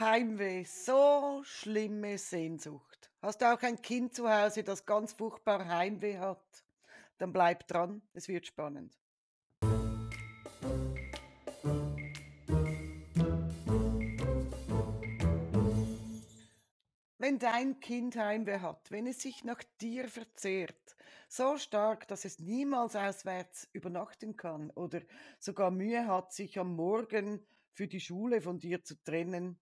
Heimweh, so schlimme Sehnsucht. Hast du auch ein Kind zu Hause, das ganz furchtbar Heimweh hat? Dann bleib dran, es wird spannend. Wenn dein Kind Heimweh hat, wenn es sich nach dir verzehrt, so stark, dass es niemals auswärts übernachten kann oder sogar Mühe hat, sich am Morgen für die Schule von dir zu trennen,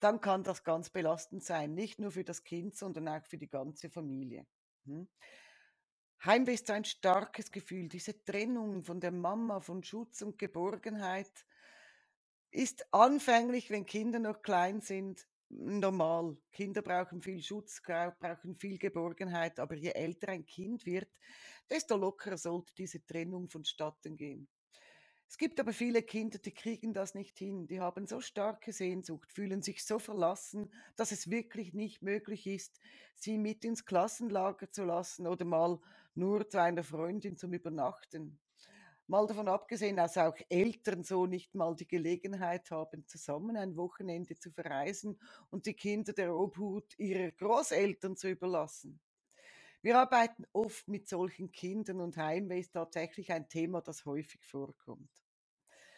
dann kann das ganz belastend sein, nicht nur für das Kind, sondern auch für die ganze Familie. Hm? Heimweh ist ein starkes Gefühl, diese Trennung von der Mama, von Schutz und Geborgenheit ist anfänglich, wenn Kinder noch klein sind, normal. Kinder brauchen viel Schutz, brauchen viel Geborgenheit, aber je älter ein Kind wird, desto lockerer sollte diese Trennung vonstatten gehen. Es gibt aber viele Kinder, die kriegen das nicht hin. Die haben so starke Sehnsucht, fühlen sich so verlassen, dass es wirklich nicht möglich ist, sie mit ins Klassenlager zu lassen oder mal nur zu einer Freundin zum Übernachten. Mal davon abgesehen, dass auch Eltern so nicht mal die Gelegenheit haben, zusammen ein Wochenende zu verreisen und die Kinder der Obhut ihrer Großeltern zu überlassen. Wir arbeiten oft mit solchen Kindern und Heimweh ist tatsächlich ein Thema, das häufig vorkommt.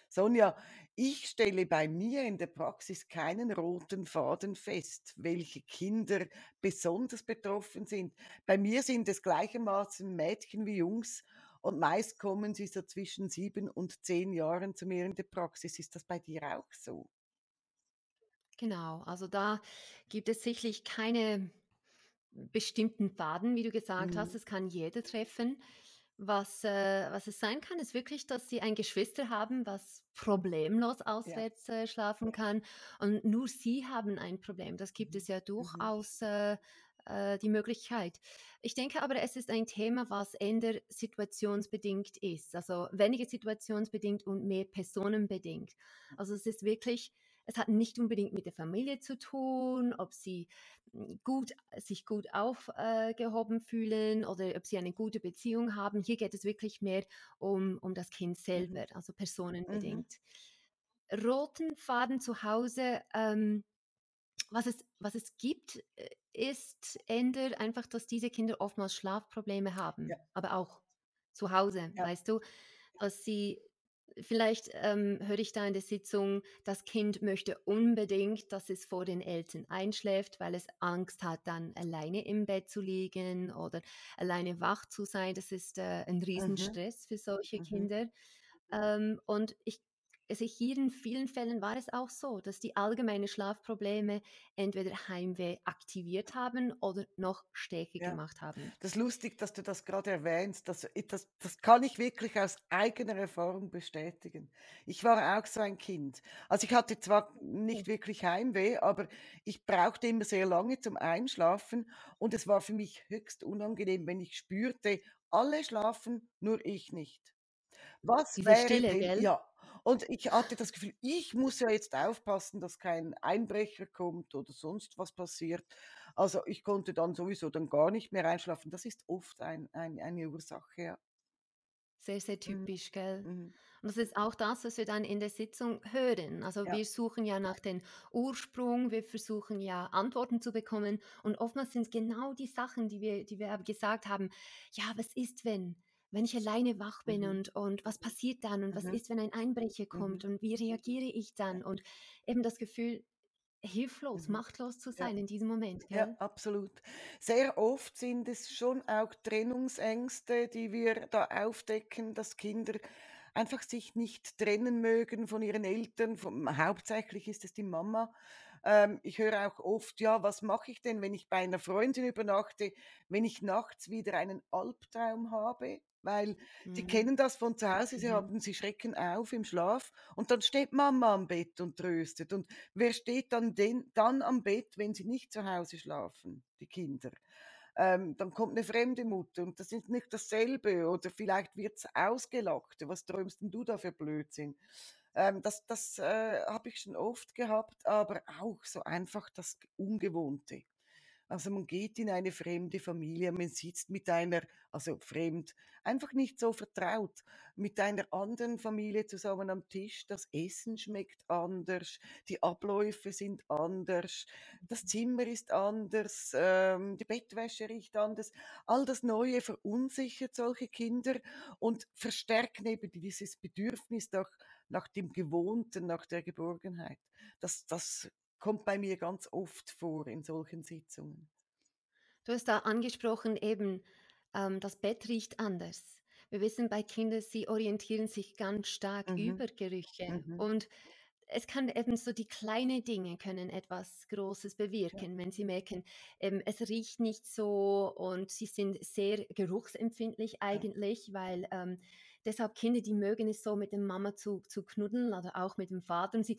Sonja, ich stelle bei mir in der Praxis keinen roten Faden fest, welche Kinder besonders betroffen sind. Bei mir sind es gleichermaßen Mädchen wie Jungs und meist kommen sie so zwischen sieben und zehn Jahren zu mir in der Praxis. Ist das bei dir auch so? Genau, also da gibt es sicherlich keine bestimmten Faden, wie du gesagt hast. Mhm. Es kann jeder treffen. Was, äh, was es sein kann, ist wirklich, dass sie ein Geschwister haben, was problemlos Ja. auswärts äh, schlafen kann. Und nur sie haben ein Problem. Das gibt Mhm. es ja Mhm. durchaus äh, äh, die Möglichkeit. Ich denke aber, es ist ein Thema, was eher situationsbedingt ist. Also weniger situationsbedingt und mehr personenbedingt. Also es ist wirklich, es hat nicht unbedingt mit der Familie zu tun, ob sie gut, sich gut aufgehoben fühlen oder ob sie eine gute Beziehung haben. Hier geht es wirklich mehr um, um das Kind Mhm. selber, also Mhm. personenbedingt. Roten Faden zu Hause, ähm, was, es, was es gibt, äh, ist ändert einfach, dass diese Kinder oftmals Schlafprobleme Ja, haben, aber auch zu Hause, ja. weißt du, dass sie Vielleicht ähm, höre ich da in der Sitzung, das Kind möchte unbedingt, dass es vor den Eltern einschläft, weil es Angst hat, dann alleine im Bett zu liegen oder alleine wach zu sein. Das ist äh, ein Mhm. Riesenstress für solche Mhm. Kinder. Ähm, und ich, also hier in vielen Fällen war es auch so, dass die allgemeine Schlafprobleme entweder Heimweh aktiviert haben oder noch stärker Ja. gemacht haben. Das ist lustig, dass du das gerade erwähnst. Das, das, das kann ich wirklich aus eigener Erfahrung bestätigen. Ich war auch so ein Kind. Also ich hatte zwar nicht wirklich Heimweh, aber ich brauchte immer sehr lange zum Einschlafen und es war für mich höchst unangenehm, wenn ich spürte, alle schlafen, nur ich nicht. Was Diese wäre Stille, denn gell? ja, und ich hatte das Gefühl, ich muss ja jetzt aufpassen, dass kein Einbrecher kommt oder sonst was passiert. Also, ich konnte dann sowieso dann gar nicht mehr einschlafen. Das ist oft ein ein eine Ursache, ja. Sehr, sehr Mhm, typisch, gell? mhm, Und das ist auch das, was wir dann in der Sitzung hören. Also ja, wir suchen ja nach dem Ursprung, wir versuchen ja Antworten zu bekommen und oftmals sind es genau die Sachen, die wir, die wir gesagt haben. Ja, was ist, wenn? Wenn ich alleine wach bin mhm, und, und was passiert dann und was mhm, ist, wenn ein Einbrecher mhm, kommt und wie reagiere ich ja, dann? Und eben das Gefühl, hilflos, mhm, machtlos zu ja. sein in diesem Moment, Ja, gell? absolut. Sehr oft sind es schon auch Trennungsängste, die wir da aufdecken, dass Kinder einfach sich nicht trennen mögen von ihren Eltern. Vom, hauptsächlich ist es die Mama. Ähm, ich höre auch oft, ja, was mache ich denn, wenn ich bei einer Freundin übernachte, wenn ich nachts wieder einen Albtraum habe? Weil die Mhm. kennen das von zu Hause, sie Mhm. haben, sie schrecken auf im Schlaf und dann steht Mama am Bett und tröstet. Und Wer steht dann den dann am Bett, wenn sie nicht zu Hause schlafen, die Kinder? Ähm, dann kommt eine fremde Mutter und das ist nicht dasselbe oder vielleicht wird's ausgelacht. Was träumst denn du da für Blödsinn? Ähm, das das, äh, habe ich schon oft gehabt, aber auch so einfach das Ungewohnte. Also man geht in eine fremde Familie, man sitzt mit einer, also fremd, einfach nicht so vertraut, mit einer anderen Familie zusammen am Tisch. Das Essen schmeckt anders, die Abläufe sind anders, das Zimmer ist anders, ähm, die Bettwäsche riecht anders. All das Neue verunsichert solche Kinder und verstärkt eben dieses Bedürfnis nach, nach dem Gewohnten, nach der Geborgenheit. Das, das kommt bei mir ganz oft vor in solchen Sitzungen. Du hast da angesprochen, eben, ähm, das Bett riecht anders. Wir wissen bei Kindern, sie orientieren sich ganz stark Mhm, über Gerüche mhm, und es kann eben so die kleinen Dinge können etwas Großes ja, bewirken, wenn sie merken, ähm, es riecht nicht so und sie sind sehr geruchsempfindlich ja. eigentlich, weil ähm, deshalb Kinder, die mögen es so mit der Mama zu, zu knuddeln oder auch mit dem Vater und sie,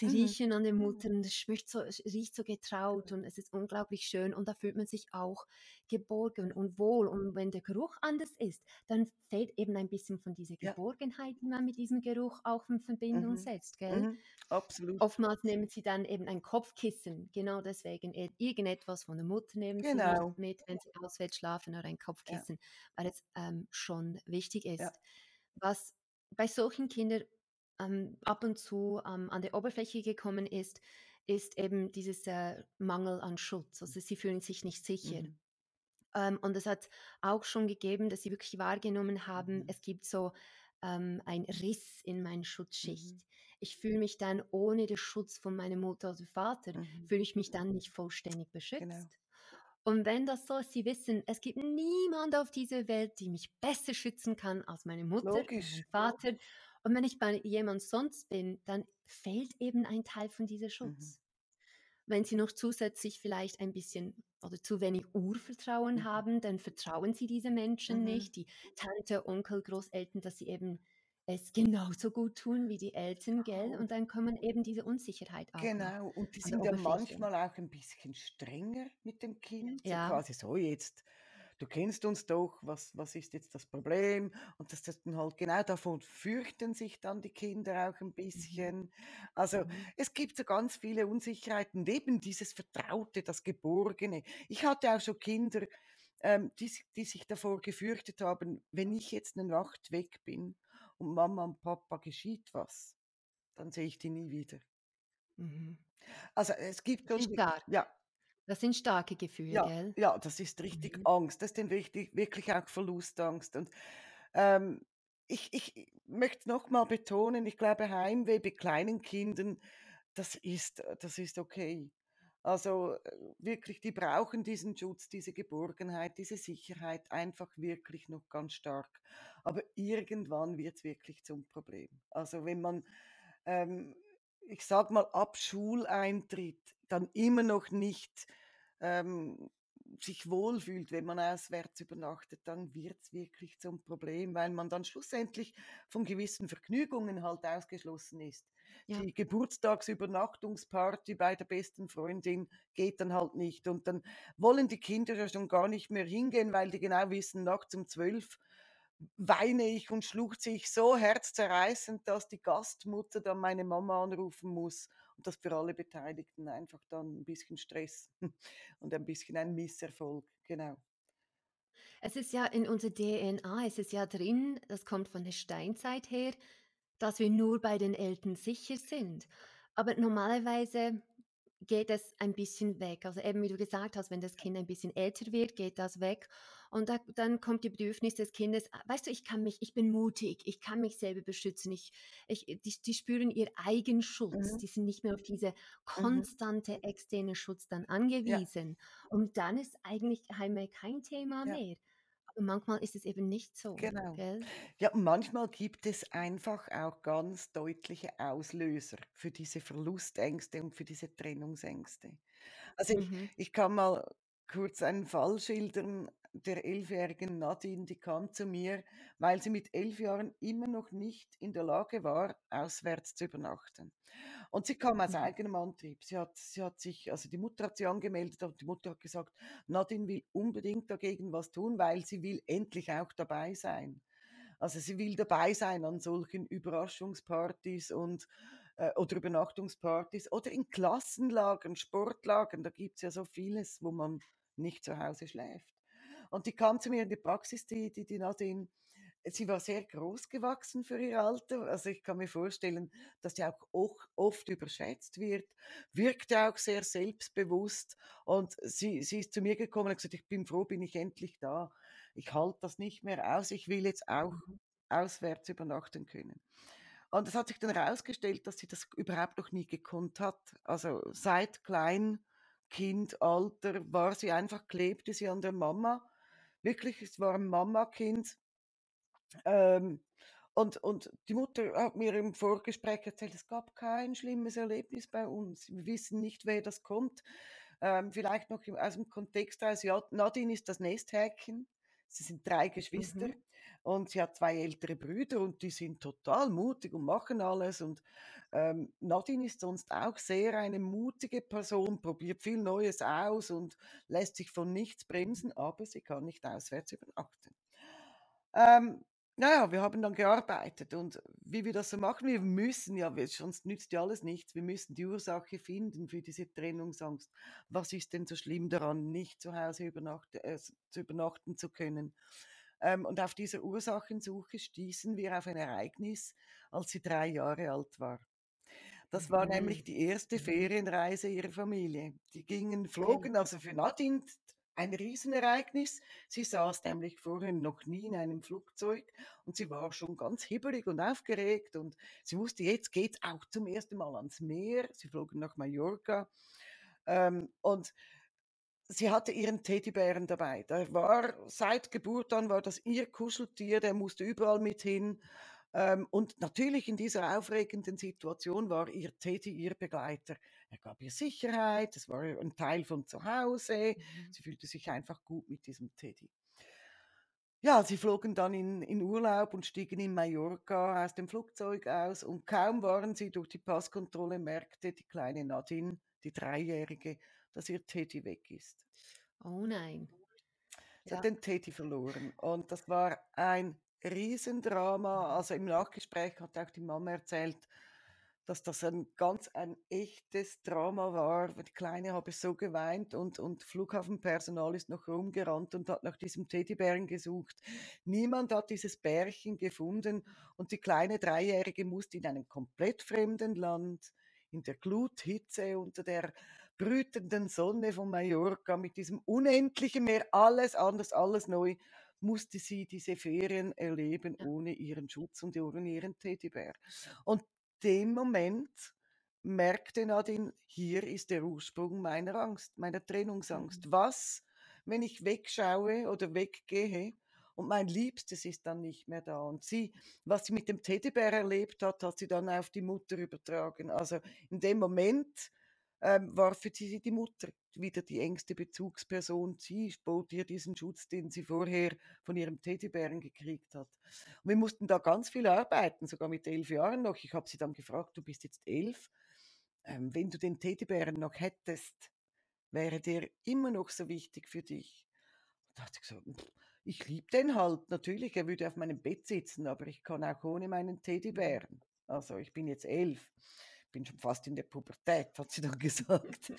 sie Mhm, riechen an der Mutter und es schmeckt so, riecht so getraut genau. und es ist unglaublich schön und da fühlt man sich auch geborgen und wohl und wenn der Geruch anders ist, dann fehlt eben ein bisschen von dieser Ja, Geborgenheit, die man mit diesem Geruch auch in Verbindung mhm, setzt, gell? mhm, absolut. Oftmals nehmen sie dann eben ein Kopfkissen, genau deswegen ir irgendetwas von der Mutter nehmen sie mit Genau, wenn sie auswärts schlafen oder ein ja, Kopfkissen, weil es, ähm, schon wichtig ja, ist. Was bei solchen Kindern, ähm, ab und zu, ähm, an der Oberfläche gekommen ist, ist eben dieses, äh, Mangel an Schutz. Also, sie fühlen sich nicht sicher. mhm, Ähm, und es hat auch schon gegeben, dass sie wirklich wahrgenommen haben, mhm, es gibt so ähm, ein Riss in meiner Schutzschicht. mhm, Ich fühle mich dann ohne den Schutz von meiner Mutter oder Vater, mhm, fühle ich mich dann nicht vollständig genau. beschützt. Und wenn das so ist, Sie wissen, es gibt niemand auf dieser Welt, die mich besser schützen kann als meine Mutter oder mein Logisch. Vater. Und wenn ich bei jemand sonst bin, dann fehlt eben ein Teil von dieser Mhm, Schutz. Wenn Sie noch zusätzlich vielleicht ein bisschen oder zu wenig Urvertrauen mhm, haben, dann vertrauen Sie diese Menschen mhm, nicht, die Tante, Onkel, Großeltern, dass sie eben es genauso gut tun wie die Eltern, gell? Und dann kommt eben diese Unsicherheit noch Genau, und die sind ja manchmal auch ein bisschen strenger mit dem Kind, so Ja. quasi: „So jetzt, du kennst uns doch, was was ist jetzt das Problem?“ Und das das dann halt genau davon fürchten sich dann die Kinder auch ein Mhm. bisschen. Also, Mhm. es gibt so ganz viele Unsicherheiten, und eben dieses Vertraute, das Geborgene. Ich hatte auch schon Kinder, ähm, die die sich davor gefürchtet haben: „Wenn ich jetzt 'ne Nacht weg bin und Mama und Papa geschieht was, dann sehe ich die nie wieder.“ Mhm. Also, es gibt ist stark. ja, Das sind starke Gefühle, ja, gell? ja, das ist richtig Mhm. Angst. Das ist dann richtig wirklich auch Verlustangst. Und, ähm, ich ich möchte noch mal betonen, ich glaube, Heimweh bei kleinen Kindern, das ist das ist okay. Also, äh, wirklich, die brauchen diesen Schutz, diese Geborgenheit, diese Sicherheit einfach wirklich noch ganz stark. Aber irgendwann wird's wirklich zum Problem. Also, wenn man, ähm, ich sage mal, ab Schuleintritt dann immer noch nicht, ähm, sich wohlfühlt, wenn man auswärts übernachtet, dann wird's wirklich zum Problem, weil man dann schlussendlich von gewissen Vergnügungen halt ausgeschlossen ist. Ja. Die Geburtstagsübernachtungsparty bei der besten Freundin geht dann halt nicht und dann wollen die Kinder ja schon gar nicht mehr hingehen, weil die genau wissen, nachts um 12 weine ich und schluchze ich so herzzerreißend, dass die Gastmutter dann meine Mama anrufen muss und das für alle Beteiligten einfach dann ein bisschen Stress und ein bisschen ein Misserfolg, genau. Es ist ja in unserer DNA, es ist ja drin, das kommt von der Steinzeit her, dass wir nur bei den Eltern sicher sind. Aber normalerweise geht es ein bisschen weg. Also eben wie du gesagt hast, wenn das Kind ein bisschen älter wird, geht das weg. Und da, dann kommt die Bedürfnis des Kindes, "Ah, weißt du, ich kann mich, ich bin mutig, ich kann mich selber beschützen. Ich, ich, die, die spüren ihr Eigenschutz. Mhm, Die sind nicht mehr auf diese mhm, konstante externe Schutz dann ja, angewiesen. Und dann ist eigentlich Heimweh kein Thema ja, mehr. Aber manchmal ist es eben nicht so, genau. gell? Ja, und manchmal gibt es einfach auch ganz deutliche Auslöser für diese Verlustängste und für diese Trennungsängste. Also, ich Mhm. ich kann mal kurz einen Fall schildern der elfjährigen Nadine, die kam zu mir, weil sie mit 11 Jahren immer noch nicht in der Lage war, auswärts zu übernachten. Und sie kam aus Mhm. eigenem Antrieb. Sie hat sie hat sich also, die Mutter hat sie angemeldet und die Mutter hat gesagt: „Nadine will unbedingt dagegen was tun, weil sie will endlich auch dabei sein.“ Also, sie will dabei sein an solchen Überraschungspartys und äh, oder Übernachtungspartys oder in Klassenlagern, Sportlagern. Da gibt es ja so vieles, wo man nicht zu Hause schläft. Und die kam zu mir in die Praxis, die, die, die Nadine. Sie war sehr groß gewachsen für ihr Alter. Also ich kann mir vorstellen, dass sie auch oft überschätzt wird, wirkte auch sehr selbstbewusst. Und sie, sie ist zu mir gekommen und gesagt, ich bin froh, bin ich endlich da. Ich halte das nicht mehr aus. Ich will jetzt auch Mhm. auswärts übernachten können. Und es hat sich dann herausgestellt, dass sie das überhaupt noch nie gekonnt hat. Also seit Kleinkindalter war sie einfach, klebte sie an der Mama. Wirklich, es war ein Mama-Kind. Ähm, und, und die Mutter hat mir im Vorgespräch erzählt, es gab kein schlimmes Erlebnis bei uns. Wir wissen nicht, wer das kommt. Ähm, vielleicht noch aus dem Kontext heraus, ja, Nadine ist das Nesthäkchen. Sie sind drei Geschwister Mhm. und sie hat zwei ältere Brüder und die sind total mutig und machen alles. Und ähm, Nadine ist sonst auch sehr eine mutige Person, probiert viel Neues aus und lässt sich von nichts bremsen, aber sie kann nicht auswärts übernachten. Ähm, naja, wir haben dann gearbeitet und wie wir das so machen, wir müssen ja, wir- sonst nützt ja alles nichts, wir müssen die Ursache finden für diese Trennungsangst. Was ist denn so schlimm daran, nicht zu Hause übernacht, äh, zu übernachten zu können? Ähm, und auf dieser Ursachensuche stießen wir auf ein Ereignis, als sie drei Jahre alt war. Das war nämlich Mhm. die erste. Ferienreise ihrer Familie. Die gingen flogen, also für Nadine ein Riesenereignis. Sie saß nämlich vorher noch nie in einem Flugzeug und sie war schon ganz hibbelig und aufgeregt und sie wusste, jetzt geht's auch zum ersten Mal ans Meer. Sie flogen nach Mallorca ähm, und sie hatte ihren Teddybären dabei. Der war seit Geburt an war das ihr Kuscheltier, der musste überall mit hin. Ähm, und natürlich in dieser aufregenden Situation war ihr Teddy ihr Begleiter. Er gab ihr Sicherheit, es war ein Teil von zu Hause. Mhm. Sie fühlte sich einfach gut mit diesem Teddy. Ja, sie flogen dann in, in Urlaub und stiegen in Mallorca aus dem Flugzeug aus und kaum waren sie durch die Passkontrolle, merkte die kleine Nadine, die Dreijährige, dass ihr Teddy weg ist. Oh nein. Sie hat Ja. den Teddy verloren und das war ein Riesendrama. Also im Nachgespräch hat auch die Mama erzählt, dass das ein ganz ein echtes Drama war. Die Kleine habe so geweint und, und Flughafenpersonal ist noch rumgerannt und hat nach diesem Teddybären gesucht. Niemand hat dieses Bärchen gefunden und die kleine Dreijährige musste in einem komplett fremden Land, in der Gluthitze unter der brütenden Sonne von Mallorca mit diesem unendlichen Meer, alles anders, alles neu, musste sie diese Ferien erleben ohne ihren Schutz und ohne ihren Teddybär. Und dem Moment merkte Nadine, hier ist der Ursprung meiner Angst, meiner Trennungsangst. Mhm. Was, wenn ich wegschaue oder weggehe und mein Liebstes ist dann nicht mehr da? Und sie, was sie mit dem Teddybär erlebt hat, hat sie dann auf die Mutter übertragen. Also in dem Moment ähm, war für sie die Mutter wieder die engste Bezugsperson. Sie bot ihr diesen Schutz, den sie vorher von ihrem Teddybären gekriegt hat. Und wir mussten da ganz viel arbeiten, sogar mit elf Jahren noch. Ich habe sie dann gefragt, du bist jetzt elf, ähm, wenn du den Teddybären noch hättest, wäre der immer noch so wichtig für dich? Da hat sie gesagt, "Pff, ich liebe den halt, natürlich, er würde auf meinem Bett sitzen, aber ich kann auch ohne meinen. Teddybären. Also ich bin jetzt elf, bin schon fast in der Pubertät, hat sie dann gesagt.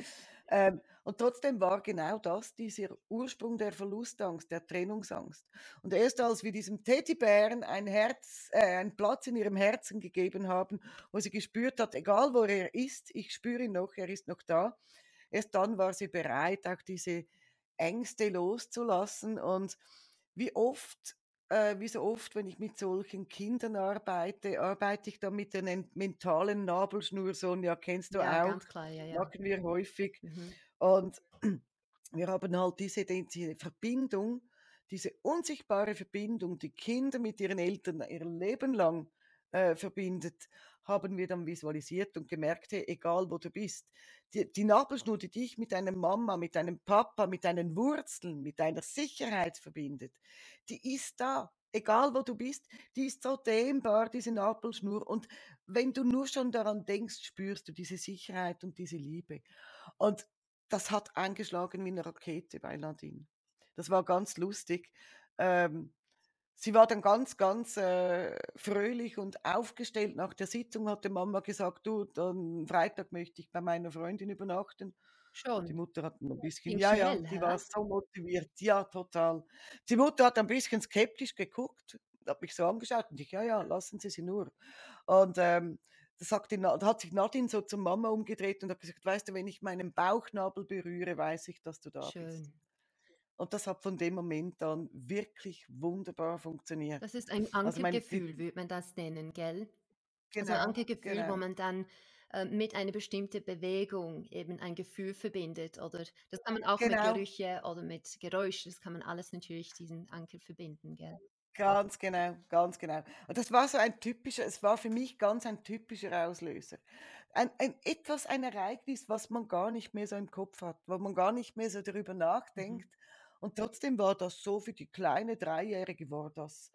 Ähm, und trotzdem war genau das dieser Ursprung der Verlustangst, der Trennungsangst. Und erst als wir diesem Teddybären ein Herz, äh, einen Platz in ihrem Herzen gegeben haben, wo sie gespürt hat, egal wo er ist, ich spüre ihn noch, er ist noch da, erst dann war sie bereit, auch diese Ängste loszulassen. Und wie oft, äh, wie so oft, wenn ich mit solchen Kindern arbeite, arbeite ich dann mit der nen- mentalen Nabelschnur. Sonja, kennst du Ja, auch? ganz klar, ja, ja. Machen wir häufig. Mhm. Und wir haben halt diese, diese Verbindung, diese unsichtbare Verbindung, die Kinder mit ihren Eltern ihr Leben lang äh, verbindet, haben wir dann visualisiert und gemerkt, hey, egal wo du bist, die, die Nabelschnur, die dich mit deiner Mama, mit deinem Papa, mit deinen Wurzeln, mit deiner Sicherheit verbindet, die ist da. Egal wo du bist, die ist so dehnbar, diese Nabelschnur. Und wenn du nur schon daran denkst, spürst du diese Sicherheit und diese Liebe. Und das hat eingeschlagen wie eine Rakete bei Nadine. Das war ganz lustig. Ähm, sie war dann ganz, ganz, äh, fröhlich und aufgestellt. Nach der Sitzung hatte Mama gesagt: „Du, dann Freitag möchte ich bei meiner Freundin übernachten.“ Und die Schon. Mutter hat 'n bisschen ja, ja, die war so motiviert. Ja, total. Die Mutter hat ein bisschen skeptisch geguckt, hat mich so angeschaut und ich: „Ja, ja, lassen Sie sie nur.“ Und, ähm, da sagte Na da hat sich Nadine so zur Mama umgedreht und hat gesagt: „Weißt du, wenn ich meinen Bauchnabel berühre, weiß ich, dass du da bist.“ Schön. Und das hat von dem Moment an wirklich wunderbar funktioniert. Das ist ein Also, Ankergefühl, würde man das nennen, gell? Also, ein genau, Ankergefühl, wo genau, man dann, äh, mit einer bestimmten Bewegung eben ein Gefühl verbindet oder das kann man auch mit genau. Gerüche oder mit Geräusch das kann man alles natürlich diesen Anker verbinden, gell? Ganz genau, ganz genau. Und das war so ein typischer es war für mich ganz ein typischer Auslöser. Ein ein etwas ein Ereignis, was man gar nicht mehr so im Kopf hat, wo man gar nicht mehr so darüber Mhm. nachdenkt. Und trotzdem war das so für die kleine Dreijährige war das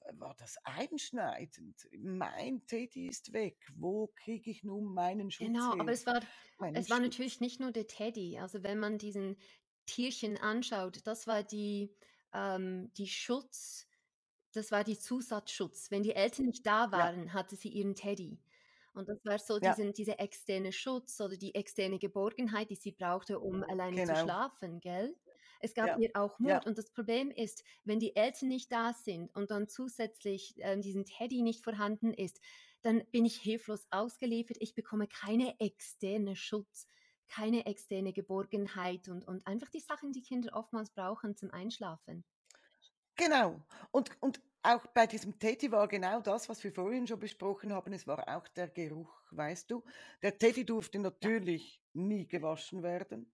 äh, war das einschneidend. Mein Teddy ist weg. Wo kriege ich nun meinen Schutz Genau, aber her? es war Meinen es war Schutz. natürlich nicht nur der Teddy. Also, wenn man diesen Tierchen anschaut, das war die ähm, die Schutz das war die Zusatzschutz. Wenn die Eltern nicht da Ja, waren, hatte sie ihren Teddy. Und das war so ja, diesen dieser externe Schutz oder die externe Geborgenheit, die sie brauchte, um alleine zu genau. schlafen, gell? Es gab Ja, ihr auch ja. Mut und das Problem ist, wenn die Eltern nicht da sind und dann zusätzlich, ähm, diesen Teddy nicht vorhanden ist, dann bin ich hilflos ausgeliefert. Ich bekomme keine externe Schutz, keine externe Geborgenheit und und einfach die Sachen, die Kinder oftmals brauchen zum Einschlafen. Genau. Und und auch bei diesem Teddy war genau das, was wir vorhin schon besprochen haben, es war auch der Geruch, weißt du? Der Teddy durfte Ja, natürlich nie gewaschen werden,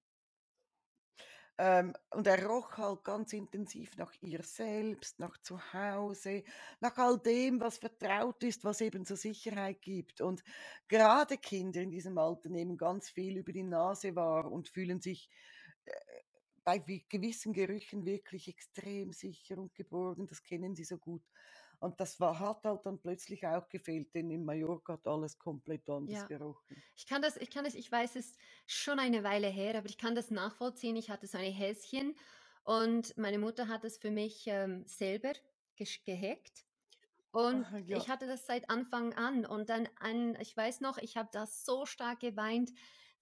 ähm, und er roch halt ganz intensiv nach ihr selbst, nach zu Hause, nach all dem, was vertraut ist, was eben so Sicherheit gibt. Und gerade Kinder in diesem Alter nehmen ganz viel über die Nase wahr und fühlen sich äh, bei wi gewissen Gerüchen wirklich extrem sicher und geborgen, das kennen sie so gut. Und das war hat halt dann plötzlich auch gefehlt, denn in Mallorca hat alles komplett anders ja. gerochen. Ich kann das ich kann das ich weiß, es schon eine Weile her, aber ich kann das nachvollziehen. Ich hatte so ein Häschen und meine Mutter hat es für mich, ähm, selber gesch gehegt und Ah, ich ja. hatte das seit Anfang an und dann ein ich weiß noch, ich habe da so stark geweint,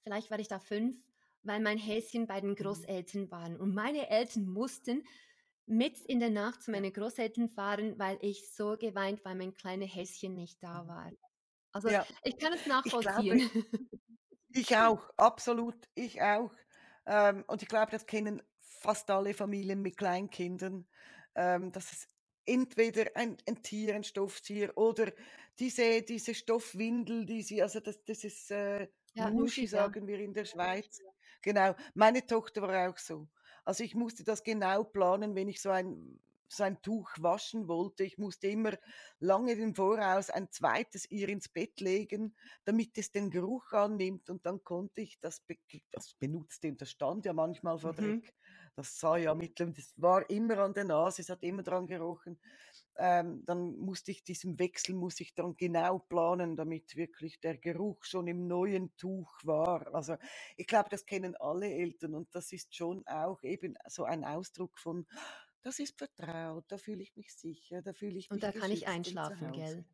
vielleicht war ich da 5, weil mein Häschen bei den Mhm. Großeltern waren und meine Eltern mussten mitten in der Nacht zu meinen Großeltern fahren, weil ich so geweint weil mein kleines Häschen nicht da mhm. war. Also, Ja, ich kann es ich nachvollziehen. ich auch, absolut, ich auch. Ähm, und ich glaube, das kennen fast alle Familien mit Kleinkindern, ähm, dass es entweder ein ein Tier, ein Stofftier oder diese diese Stoffwindel, die sie also das das ist, äh, Ja, Muschi Luschis, ja. sagen wir in der Schweiz. Genau, meine Tochter war auch so. Also, ich musste das genau planen, wenn ich so ein so ein Tuch waschen wollte. Ich musste immer lange im Voraus ein zweites ihr ins Bett legen, damit es den Geruch annimmt und dann konnte ich das be das benutzte und das stand ja manchmal vor Mhm. Dreck. Das sah ja mittler das war immer an der Nase, es hat immer dran gerochen. Ähm, dann musste ich diesen Wechsel muss ich dann genau planen, damit wirklich der Geruch schon im neuen Tuch war. Also, ich glaube, das kennen alle Eltern und das ist schon auch eben so ein Ausdruck von: „Das ist vertraut, da fühle ich mich sicher, da fühle ich Und mich da kann ich und einschlafen, Hause.“ gell?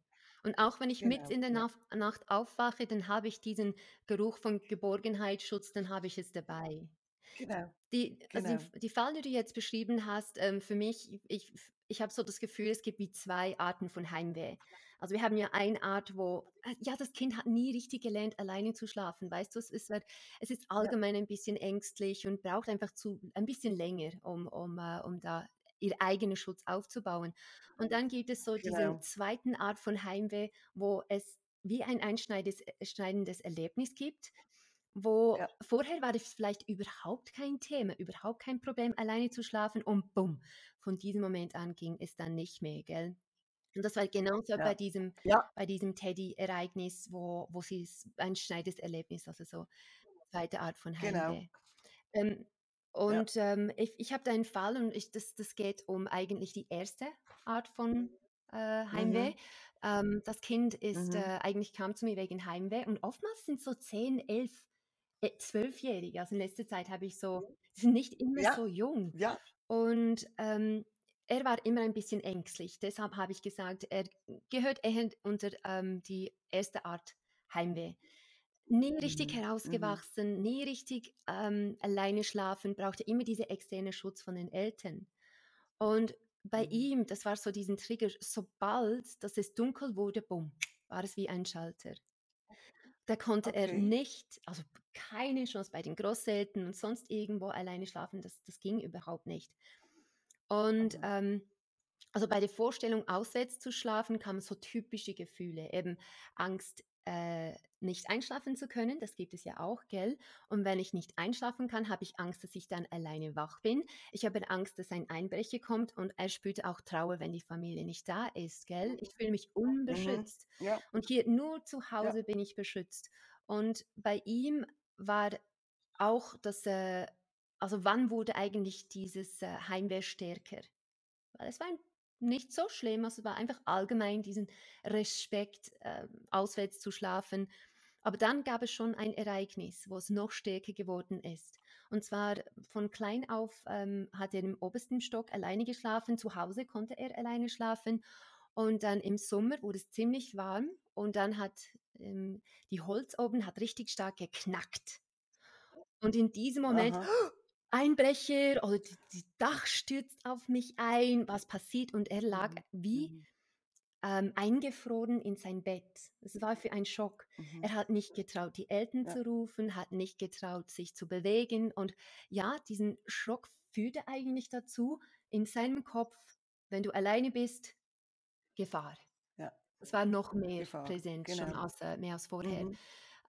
Und auch wenn ich Genau, in der ja, Nacht aufwache, dann habe ich diesen Geruch von Geborgenheit, Schutz, dann habe ich es dabei. Genau, Die also, genau. die die Fall, die du jetzt beschrieben hast, ähm, für mich ich ich habe so das Gefühl, es gibt wie 2 Arten von Heimweh. Also, wir haben ja eine Art, wo äh, ja, das Kind hat nie richtig gelernt, alleine zu schlafen, weißt du? Es ist halt es ist Ja, allgemein ein bisschen ängstlich und braucht einfach zu ein bisschen länger, um um, äh um da ihr eigenen Schutz aufzubauen. Und dann gibt es so genau. zweiten Art von Heimweh, wo es wie ein einschneides äh, Erlebnis gibt, wo Ja, vorher war das vielleicht überhaupt kein Thema, überhaupt kein Problem, alleine zu schlafen und bumm, von diesem Moment an ging es dann nicht mehr, gell? Und das war genauso bei ja, diesem ja, bei diesem Teddy-Ereignis, wo wo sie's ein schneidendes Erlebnis, also so zweite Art von genau. Heimweh. Ähm, Ja. und, ähm, ich ich habe da einen Fall und ich das das geht um eigentlich die erste Art von, äh, Heimweh. Mhm, Ähm, das Kind ist, äh, mhm. eigentlich kam zu mir wegen Heimweh und oftmals sind so 10, 11, äh, 12-Jährige. Also, in letzter Zeit habe ich so die sind nicht immer Ja, so jung. ja, Und, ähm er war immer ein bisschen ängstlich. Deshalb habe ich gesagt, er gehört eher unter ähm, die erste Art Heimweh. Nie richtig Mhm. Mhm. herausgewachsen, nie richtig ähm, alleine schlafen, brauchte immer diese externe Schutz von den Eltern. Und bei Mhm. ihm, das war so diesen Trigger, sobald dass es dunkel wurde, bumm, war es wie ein Schalter. Da konnte er Okay. nicht, also keine Chance bei den Großeltern und sonst irgendwo alleine schlafen, das, das ging überhaupt nicht. Und ähm, also bei der Vorstellung, auswärts zu schlafen, kamen so typische Gefühle, eben Angst, äh, nicht einschlafen zu können, das gibt es ja auch, gell? Und wenn ich nicht einschlafen kann, habe ich Angst, dass ich dann alleine wach bin. Ich habe Angst, dass ein Einbrecher kommt und er spürt auch Trauer, wenn die Familie nicht da ist, gell? Ich fühle mich Mhm. unbeschützt. Ja, Und hier nur zu ja. Hause bin ich beschützt. Und bei ihm war auch das, äh, also wann wurde eigentlich dieses äh, Heimweh stärker? Weil es war nicht so schlimm, also es war einfach allgemein diesen Respekt, ähm, auswärts zu schlafen. Aber dann gab es schon ein Ereignis, wo es noch stärker geworden ist. Und zwar von klein auf ähm, hat er im obersten Stock alleine geschlafen, zu Hause konnte er alleine schlafen. Und dann im Sommer wurde es ziemlich warm und dann hat ähm, die Holz oben hat richtig stark geknackt. Und in diesem Moment Aha. Einbrecher oder die die Dach stürzt auf mich ein, was passiert? Und er lag Mhm. wie, Mhm. ähm, eingefroren in sein Bett. Es war für ein Schock. Mhm. Er hat nicht getraut, die Eltern Ja. zu rufen, hat nicht getraut, sich zu bewegen und ja, diesen Schock führte eigentlich dazu, in seinem Kopf, wenn du alleine bist, Gefahr. Ja. Es war noch mehr Gefahr. präsent, schon Genau. als äh, mehr als vorher. Mhm.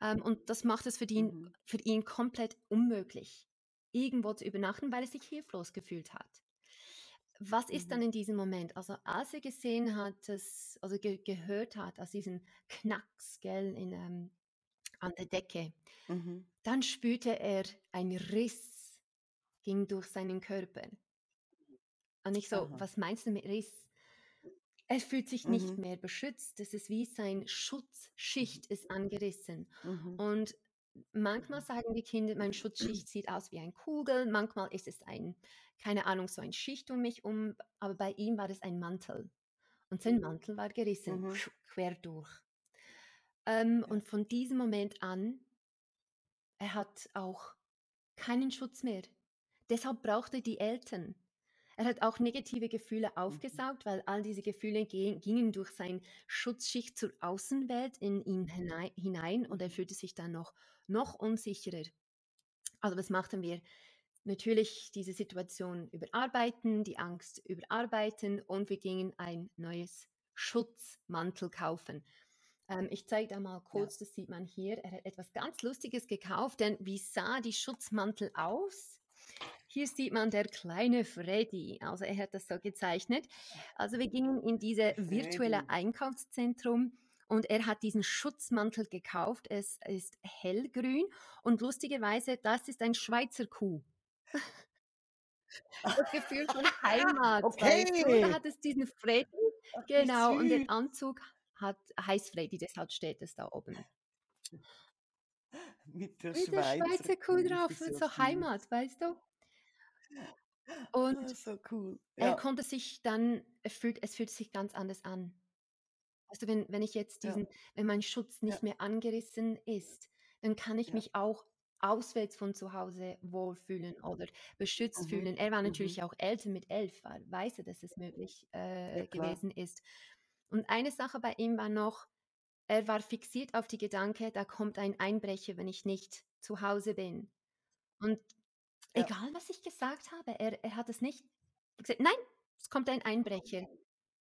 Ähm, und das macht es für ihn Mhm. für ihn komplett unmöglich, irgendwo zu übernachten, weil er sich hilflos gefühlt hat. Was ist dann Mhm. in diesem Moment? Also, als er gesehen hat, dass also ge gehört hat, aus diesen Knacks, gell, in, ähm an der Decke, Mhm. dann spürte er ein Riss ging durch seinen Körper. Und ich so: Aha. „Was meinst du mit Riss?“ Er fühlt sich nicht Mhm. mehr beschützt. Es ist wie sein Mhm. Schutzschicht ist angerissen. Mhm. Und manchmal Mhm. sagen die Kinder, mein Schutzschicht sieht aus wie ein Kugel, manchmal ist es ein, keine Ahnung, so ein Schicht um mich um, aber bei ihm war es ein Mantel. Und sein Mantel war gerissen, Mhm. quer durch. Ähm, Ja. und von diesem Moment an, er hat auch keinen Schutz mehr. Deshalb brauchte er die Eltern. Er hat auch negative Gefühle Mhm. aufgesaugt, weil all diese Gefühle ge gingen durch sein Schutzschicht zur Außenwelt in ihn hinei hinein und er Mhm. fühlte sich dann noch noch unsicherer. Also, was machten wir? Natürlich diese Situation überarbeiten, die Angst überarbeiten und wir gingen ein neues Schutzmantel kaufen. Ähm, ich zeige da mal Ja. kurz, das sieht man hier. Er hat etwas ganz Lustiges gekauft, denn wie sah die Schutzmantel aus? Hier sieht man der kleine Freddy. Also er hat das so gezeichnet. Also wir gingen in diese virtuelle. Einkaufszentrum und er hat diesen Schutzmantel gekauft. Es ist hellgrün und lustigerweise, das ist ein Schweizer Kuh. Das Gefühl von Heimat, weißt du? Da Okay. hat es diesen Freddy, Ach, genau, und der. Anzug hat heißt Freddy, deshalb steht es da oben. Mit der Mit der Schweizer Kuh drauf so süß. Heimat, weißt du? Ah, Und so cool. er Ja, konnte sich dann er fühlt es fühlt sich ganz anders an. Also, wenn wenn ich jetzt ja, diesen wenn mein Schutz ja, nicht mehr angerissen ist, dann kann ich ja. mich auch auswärts von zu Hause wohlfühlen oder beschützt Mhm. fühlen. Er war Mhm. natürlich auch älter, mit 11 war weiß er, dass es möglich, Ja, äh, gewesen ist. Und eine Sache bei ihm war noch, er war fixiert auf die Gedanke, da kommt ein Einbrecher, wenn ich nicht zu Hause bin. Und Ja, egal, was ich gesagt habe, er er hat es nicht gesagt: „Nein, es kommt ein Einbrecher.“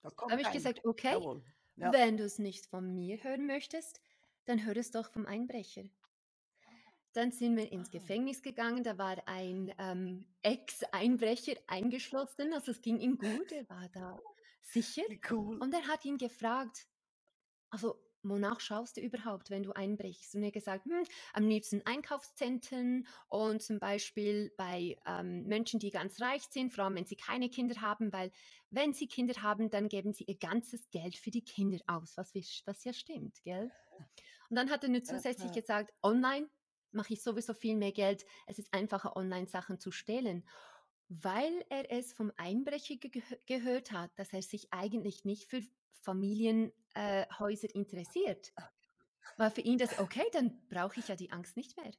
da habe ich gesagt: „Okay, Jawohl. Ja. wenn du es nicht von mir hören möchtest, dann hör es doch vom Einbrecher.“ Dann sind wir ins Ah, Gefängnis gegangen, da war ein, ähm, Ex-Einbrecher eingeschlossen, also es ging ihm gut, er war da sicher cool. und er hat ihn gefragt: „Also, wonach schaust du überhaupt, wenn du einbrichst?“ Und er hat gesagt: „Hm, am liebsten Einkaufszentren und zum Beispiel bei, ähm, Menschen, die ganz reich sind, vor allem wenn sie keine Kinder haben, weil wenn sie Kinder haben, dann geben sie ihr ganzes Geld für die Kinder aus“, was was ja stimmt, gell? Und dann hat er nur zusätzlich gesagt: „Online mache ich sowieso viel mehr Geld. Es ist einfacher, online Sachen zu stehlen.“ Weil er es vom Einbrecher ge gehört hat, dass er sich eigentlich nicht für Familienhäuser äh, interessiert, war für ihn das: „Okay, dann brauche ich ja die Angst nicht mehr.“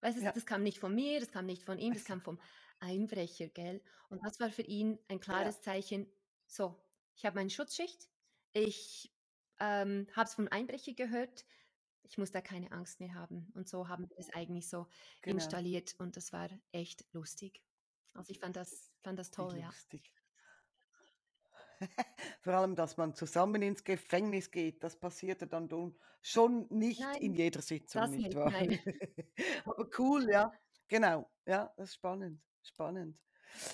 Weißt du, Ja, das kam nicht von mir, das kam nicht von ihm, das kam vom Einbrecher, gell? Und das war für ihn ein ja, klares Zeichen: „So, ich habe meine Schutzschicht, ich, ähm, habe es vom Einbrecher gehört, ich muss da keine Angst mehr haben.“ Und so haben wir das eigentlich so genau. installiert und das war echt lustig. Also, ich fand das fand das toll, ja. Vor allem, dass man zusammen ins Gefängnis geht, das passierte dann schon nicht in Nein, jeder Sitzung, das nicht wahr? Aber cool, ja. Genau, ja, das ist spannend, spannend.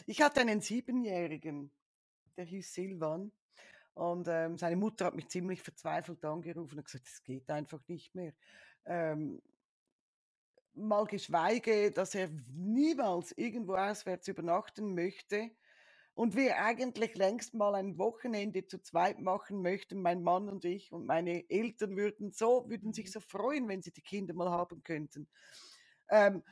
Ich hatte einen Siebenjährigen, der hieß Silvan und, ähm, seine Mutter hat mich ziemlich verzweifelt angerufen und gesagt: „Es geht einfach nicht mehr.“ Ähm, mal geschweige, dass er niemals irgendwo auswärts übernachten möchte. Und wir eigentlich längst mal ein Wochenende zu zweit machen möchten, mein Mann und ich. Und meine Eltern würden so würden sich Mhm, so freuen, wenn sie die Kinder mal haben könnten. Ähm,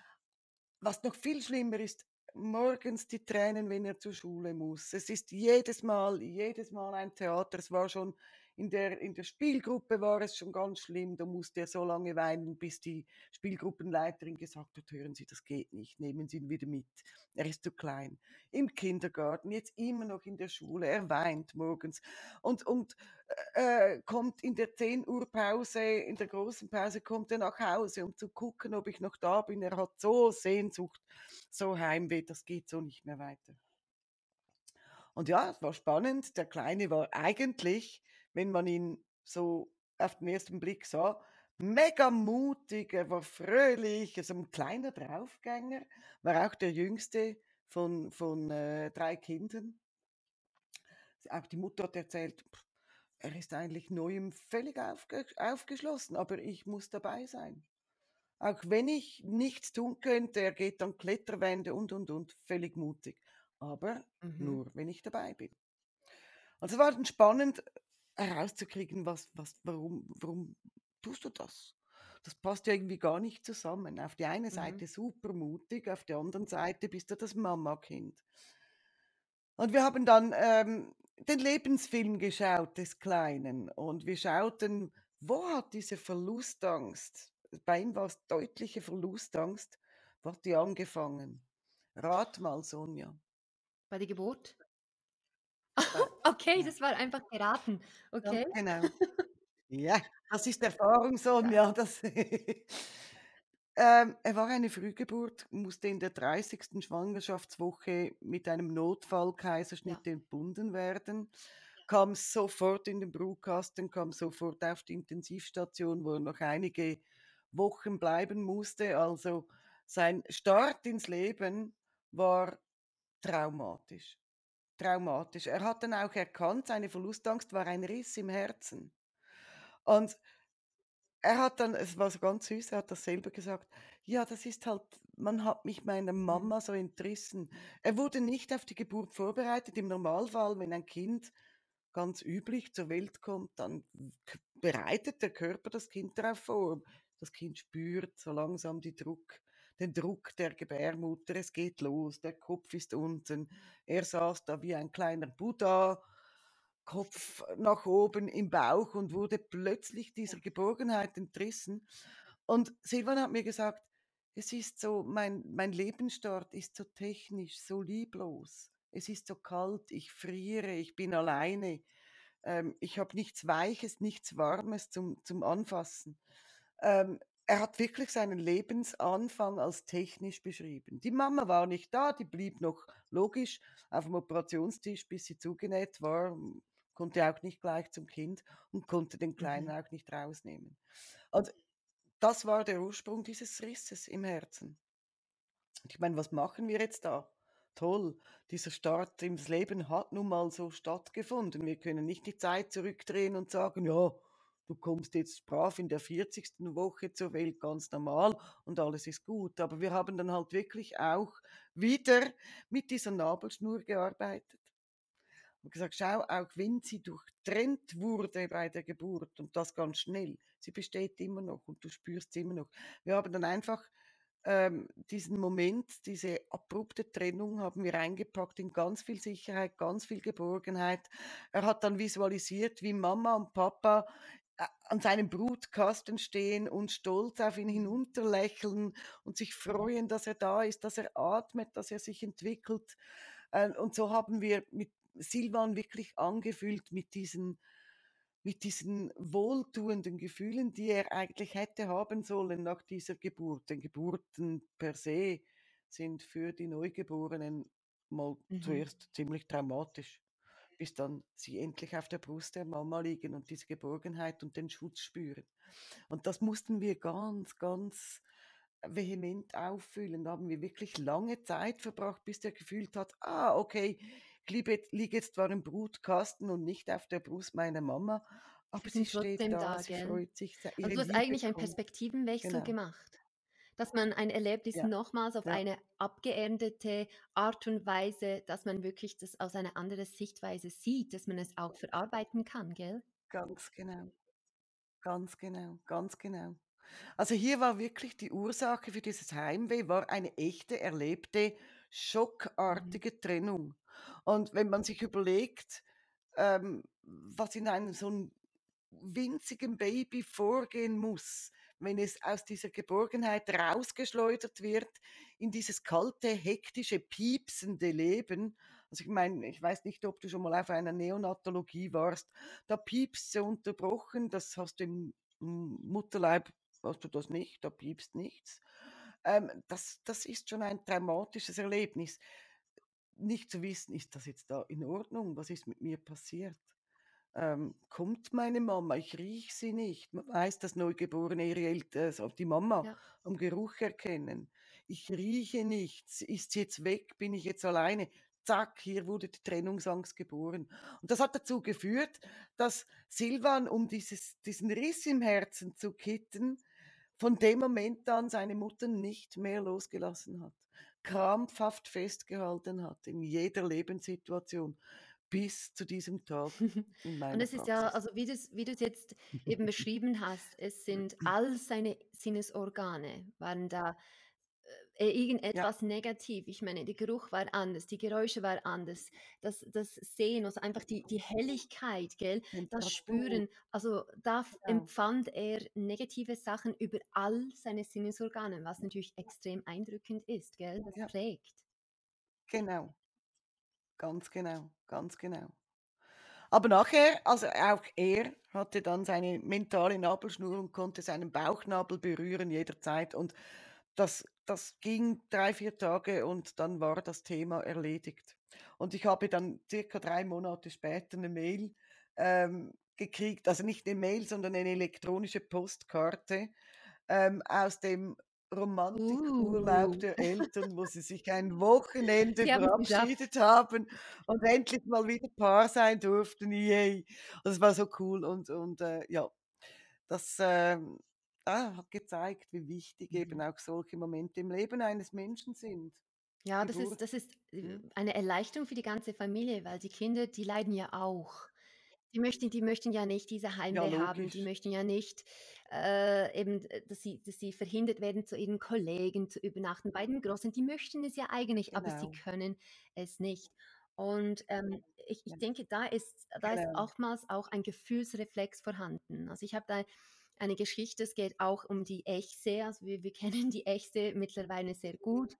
was noch viel schlimmer ist, morgens die Tränen, wenn er zur Schule muss. Es ist jedes Mal jedes Mal ein Theater. Es war schon in der in der Spielgruppe war es schon ganz schlimm. Da musste er so lange weinen, bis die Spielgruppenleiterin gesagt hat: „Hören Sie, das geht nicht. Nehmen Sie ihn wieder mit. Er ist zu klein.“ Im Kindergarten, jetzt immer noch in der Schule. Er weint morgens und und, äh, kommt in der 10 Uhr Pause in der großen Pause kommt er nach Hause, um zu gucken, ob ich noch da bin. Er hat so Sehnsucht, so Heimweh, das geht so nicht mehr weiter. Und ja, es war spannend. Der Kleine war eigentlich, wenn man ihn so auf den ersten Blick sah, mega mutig, er war fröhlich, so ein kleiner Draufgänger, war auch der Jüngste von von, äh, 3 Kindern. Auch die Mutter hat erzählt, pff, er ist eigentlich Neuem völlig aufge aufgeschlossen, aber ich muss dabei sein. Auch wenn ich nichts tun könnte, er geht dann Kletterwände und, und, und, völlig mutig. Aber mhm, nur, wenn ich dabei bin. Also war dann spannend herauszukriegen, was, was, warum, warum tust du das? Das passt ja irgendwie gar nicht zusammen. Auf die eine mhm. Seite super mutig, auf der anderen Seite bist du das Mama-Kind. Und wir haben dann, ähm, den Lebensfilm geschaut des Kleinen und wir schauten, wo hat diese Verlustangst bei ihm war's deutliche Verlustangst, wo hat die angefangen? Rat mal, Sonja. Bei der Geburt? Okay, ja, das war einfach geraten. Okay. genau. Ja, das ist Erfahrung, Ja, Sonja, das Ähm, er war eine Frühgeburt, musste in der 30. Schwangerschaftswoche mit einem ja. Notfallkaiserschnitt entbunden werden, kam sofort in den Brutkasten, kam sofort auf die Intensivstation, wo er noch einige Wochen bleiben musste. Also sein Start ins Leben war traumatisch. Traumatisch. Er hat dann auch erkannt, seine Verlustangst war ein Riss im Herzen. Und er hat dann es war so ganz süß, er hat das selber gesagt: „Ja, das ist halt man hat mich meiner Mama so entrissen.“ Er wurde nicht auf die Geburt vorbereitet. Im Normalfall, wenn ein Kind ganz üblich zur Welt kommt, dann bereitet der Körper das Kind darauf vor. Das Kind spürt so langsam die Druck den Druck der Gebärmutter. Es geht los, der Kopf ist unten. Er saß da wie ein kleiner Buddha Kopf nach oben im Bauch und wurde plötzlich dieser Geborgenheit entrissen. Und Silvan hat mir gesagt, es ist so, mein, mein Lebensstart ist so technisch, so lieblos. Es ist so kalt, ich friere, ich bin alleine. Ähm, ich habe nichts Weiches, nichts Warmes zum, zum Anfassen. Ähm, er hat wirklich seinen Lebensanfang als technisch beschrieben. Die Mama war nicht da, die blieb noch logisch auf dem Operationstisch, bis sie zugenäht war, konnte auch nicht gleich zum Kind und konnte den Kleinen mhm. auch nicht rausnehmen. Und das war der Ursprung dieses Risses im Herzen. Und ich meine, was machen wir jetzt da? Toll, dieser Start ins Leben hat nun mal so stattgefunden. Wir können nicht die Zeit zurückdrehen und sagen, ja, du kommst jetzt brav in der 40. Woche zur Welt, ganz normal und alles ist gut. Aber wir haben dann halt wirklich auch wieder mit dieser Nabelschnur gearbeitet und gesagt, schau, auch wenn sie durchtrennt wurde bei der Geburt und das ganz schnell, sie besteht immer noch und du spürst sie immer noch. Wir haben dann einfach ähm, diesen Moment, diese abrupte Trennung haben wir eingepackt in ganz viel Sicherheit, ganz viel Geborgenheit. Er hat dann visualisiert, wie Mama und Papa an seinem Brutkasten stehen und stolz auf ihn hinunterlächeln und sich freuen, dass er da ist, dass er atmet, dass er sich entwickelt. Äh, und so haben wir mit Silvan wirklich angefühlt mit diesen mit diesen wohltuenden Gefühlen, die er eigentlich hätte haben sollen nach dieser Geburt. Denn Geburten per se sind für die Neugeborenen mal Mhm. zuerst ziemlich traumatisch, bis dann sie endlich auf der Brust der Mama liegen und diese Geborgenheit und den Schutz spüren. Und das mussten wir ganz, ganz vehement auffüllen. Da haben wir wirklich lange Zeit verbracht, bis der gefühlt hat, ah, okay, ich liege jetzt zwar im Brutkasten und nicht auf der Brust meiner Mama, aber sie steht da, da, sie freut sich, ihre Also, du hast Liebe eigentlich einen. Perspektivenwechsel Genau, gemacht, dass man ein Erlebnis ja, nochmals auf ja, eine abgeänderte Art und Weise dass man wirklich das aus einer anderen Sichtweise sieht, dass man es auch verarbeiten kann, gell? ganz genau, ganz genau, ganz genau. Also hier war wirklich die Ursache für dieses Heimweh, war eine echte erlebte, Mhm. schockartige Trennung. Und wenn man sich überlegt, ähm, was in einem so 'n winzigen Baby vorgehen muss, wenn es aus dieser Geborgenheit rausgeschleudert wird in dieses kalte, hektische, piepsende Leben. Also ich meine, ich weiß nicht, ob du schon mal auf einer Neonatologie warst. Da piepst so unterbrochen, das hast du im Mutterleib hast du das nicht, da piepst nichts. Ähm, das das ist schon ein traumatisches Erlebnis. Nicht zu wissen: „Ist das jetzt da in Ordnung? Was ist mit mir passiert?“ Ähm, kommt meine Mama? Ich rieche sie nicht. Man weiß, dass Neugeborene ihre Eltern, also die Mama Ja. am Geruch erkennen. Ich rieche nichts. Ist sie jetzt weg? Bin ich jetzt alleine? Zack, hier wurde die Trennungsangst geboren. Und das hat dazu geführt, dass Silvan, um dieses, diesen Riss im Herzen zu kitten, von dem Moment an seine Mutter nicht mehr losgelassen hat, krampfhaft festgehalten hat in jeder Lebenssituation bis zu diesem Tag in Und meiner es ist ja, Praxis. also wie du's wie du's jetzt eben beschrieben hast, es sind all seine Sinnesorgane waren da, äh, Ja, irgendetwas negativ. Ich meine, der Geruch war anders, die Geräusche war anders, das das Sehen, also einfach die die Helligkeit, gell, das Temperatur, Spüren. Also, da f genau. empfand er negative Sachen über all seine Sinnesorgane, was natürlich extrem eindrückend ist, gell? Das Ja, prägt. genau, ganz genau, ganz genau. Aber nachher, also auch er hatte dann seine mentale Nabelschnur und konnte seinen Bauchnabel berühren jederzeit und das das ging 3 4 Tage und dann war das Thema erledigt. Und ich habe dann circa 3 Monate später 'ne Mail, ähm, gekriegt also nicht 'ne Mail, sondern eine elektronische Postkarte, ähm, aus dem Romantikurlaub Uh, der Eltern, wo sie sich ein Wochenende geschafft. verabschiedet haben und endlich mal wieder Paar sein durften. Yay. Das war so cool und und, äh, ja, das, ah, hat gezeigt, wie wichtig eben Mhm. auch solche Momente im Leben eines Menschen sind. Ja, das ist das ist, äh, eine Erleichterung für die ganze Familie, weil die Kinder, die leiden ja auch. Die möchten die möchten ja nicht diese Ja, Heimweh haben. Die möchten ja nicht, äh, eben, dass sie dass sie verhindert werden, zu ihren Kollegen zu übernachten. Bei den Großen, die möchten es ja eigentlich, aber sie Genau. können es nicht. Und, ähm, ich ich Ja, denke, da ist da ist genau. oftmals auch ein Gefühlsreflex vorhanden. Also, ich habe da eine Geschichte, es geht auch um die Echse. Also, wir wir kennen die Echse mittlerweile sehr gut.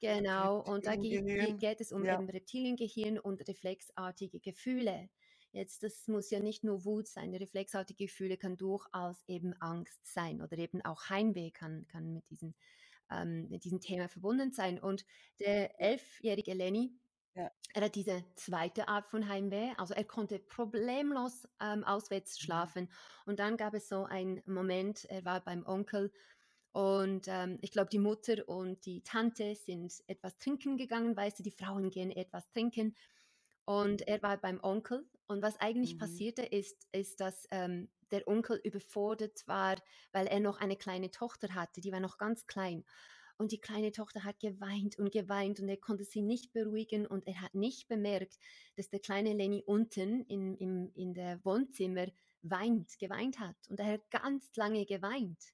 Genau, und da geht geht es um Ja, eben Reptiliengehirn und reflexartige Gefühle. Jetzt, das muss ja nicht nur Wut sein. Reflexartige Gefühle kann durchaus eben Angst sein oder eben auch Heimweh kann kann mit diesen ähm, mit diesem Thema verbunden sein. Und der elfjährige Lenny, ja. er hat diese zweite Art von Heimweh. Also, er konnte problemlos, ähm, auswärts Mhm. schlafen. Und dann gab es so einen Moment, er war beim Onkel und, ähm, ich glaube, die Mutter und die Tante sind etwas trinken gegangen, weißt du, die Frauen gehen etwas trinken. Und er war beim Onkel und was eigentlich Mhm. passierte ist ist, dass, ähm, der Onkel überfordert war, weil er noch eine kleine Tochter hatte, die war noch ganz klein. Und die kleine Tochter hat geweint und geweint und er konnte sie nicht beruhigen und er hat nicht bemerkt, dass der kleine Lenny unten in im in der Wohnzimmer weint geweint hat und er hat ganz lange geweint.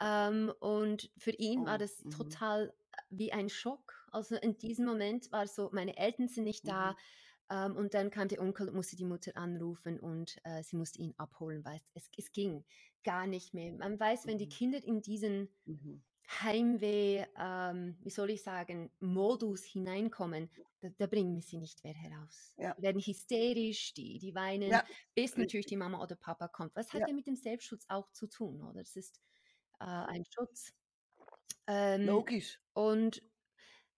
Ähm, und für ihn war Oh, das mhm, total, äh, wie ein Schock. Also, in diesem Moment war es so, meine Eltern sind nicht mhm, da, ähm, und dann kam der Onkel und musste die Mutter anrufen und, äh, sie musste ihn abholen, weil es es ging gar nicht mehr. Man weiß, wenn die mhm, Kinder in diesen mhm. Heimweh, ähm, wie soll ich sagen, Modus hineinkommen, da da bringen wir sie nicht mehr heraus. Ja, Die werden hysterisch, die die weinen, ja, bis natürlich die. Mama oder Papa kommt. Was hat Ja, ja mit dem Selbstschutz auch zu tun, oder? Das ist, äh, ein Schutz. Ähm, logisch. und